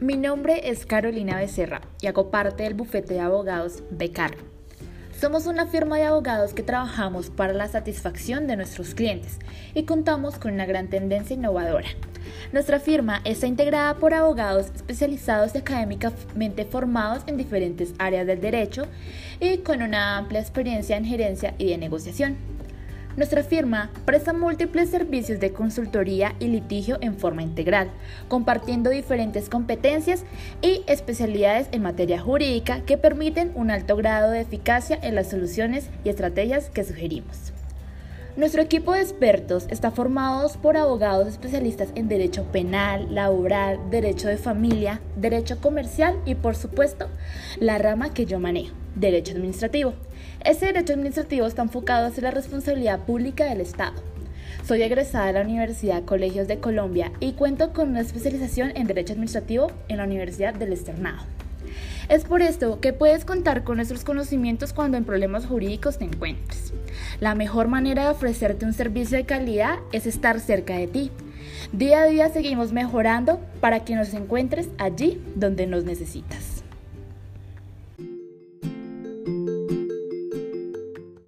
Mi nombre es Carolina Becerra y hago parte del bufete de abogados Becar. Somos una firma de abogados que trabajamos para la satisfacción de nuestros clientes y contamos con una gran tendencia innovadora. Nuestra firma está integrada por abogados especializados y académicamente formados en diferentes áreas del derecho y con una amplia experiencia en gerencia y de negociación. Nuestra firma presta múltiples servicios de consultoría y litigio en forma integral, compartiendo diferentes competencias y especialidades en materia jurídica que permiten un alto grado de eficacia en las soluciones y estrategias que sugerimos. Nuestro equipo de expertos está formado por abogados especialistas en derecho penal, laboral, derecho de familia, derecho comercial y por supuesto la rama que yo manejo, derecho administrativo. Ese derecho administrativo está enfocado hacia la responsabilidad pública del Estado. Soy egresada de la Universidad Colegios de Colombia y cuento con una especialización en Derecho Administrativo en la Universidad del Externado. Es por esto que puedes contar con nuestros conocimientos cuando en problemas jurídicos te encuentres. La mejor manera de ofrecerte un servicio de calidad es estar cerca de ti. Día a día seguimos mejorando para que nos encuentres allí donde nos necesitas.